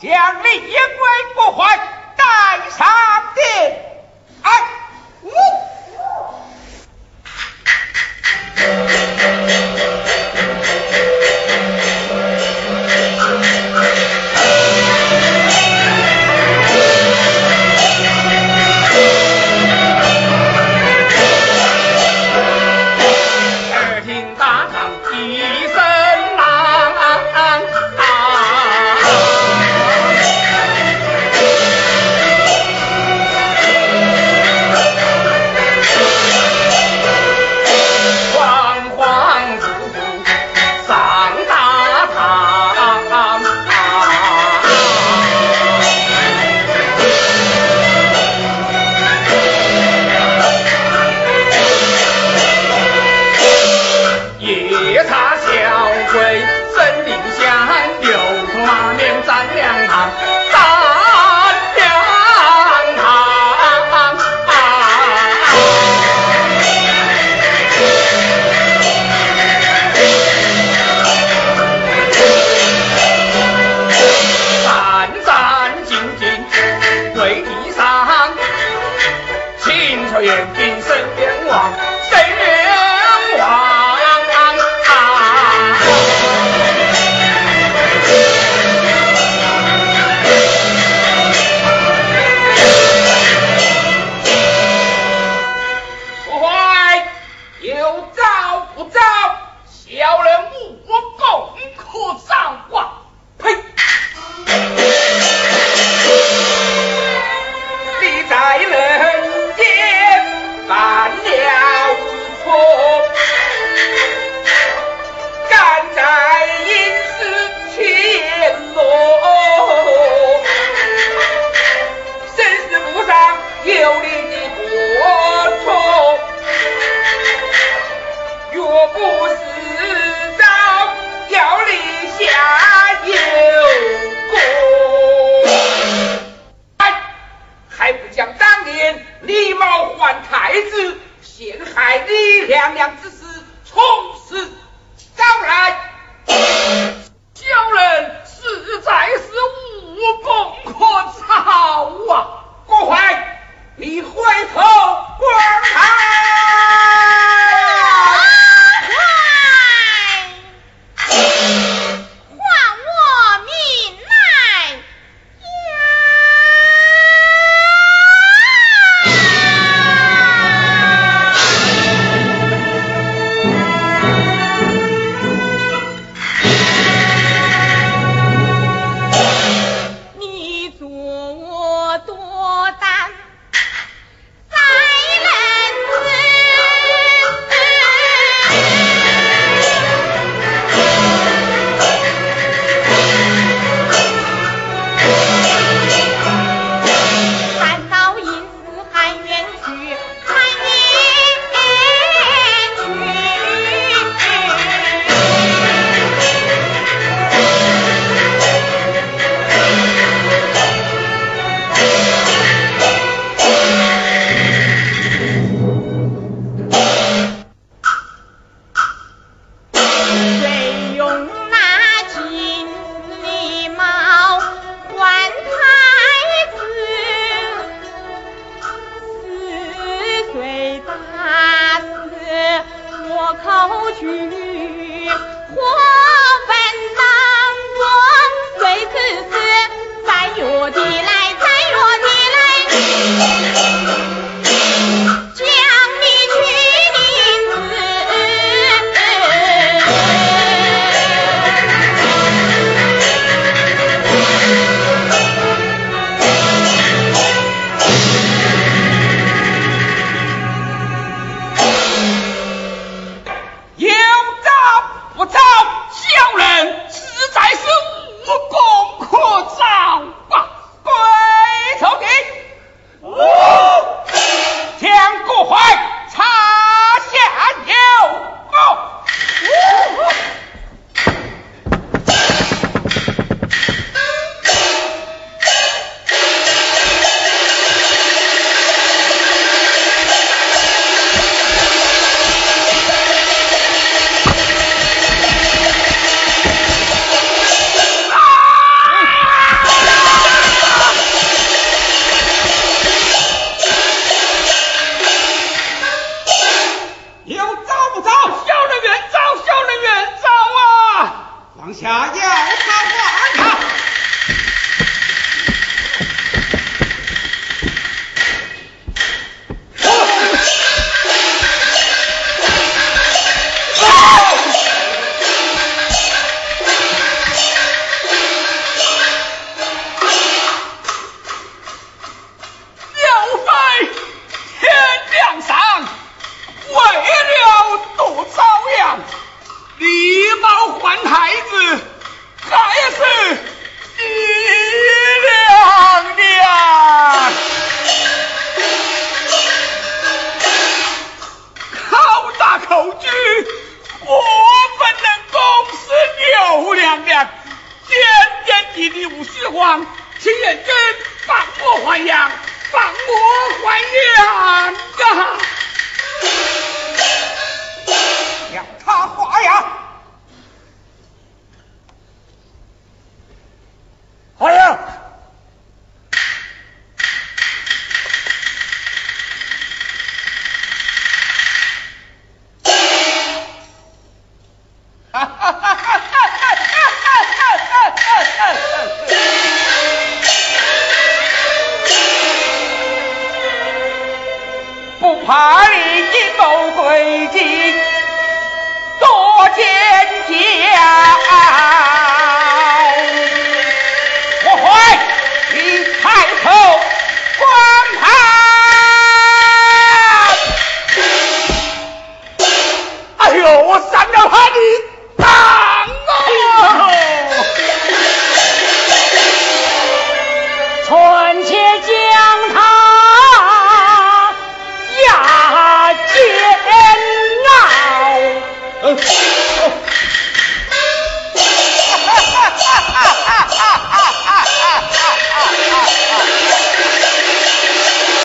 将令英威不坏，待上殿。眼睛生亮光不是找要你下油还不当年太子陷害李娘娘之事从强奸点点滴滴无虚晃，秦认真，放我还阳，放我还阳呀。让他华阳。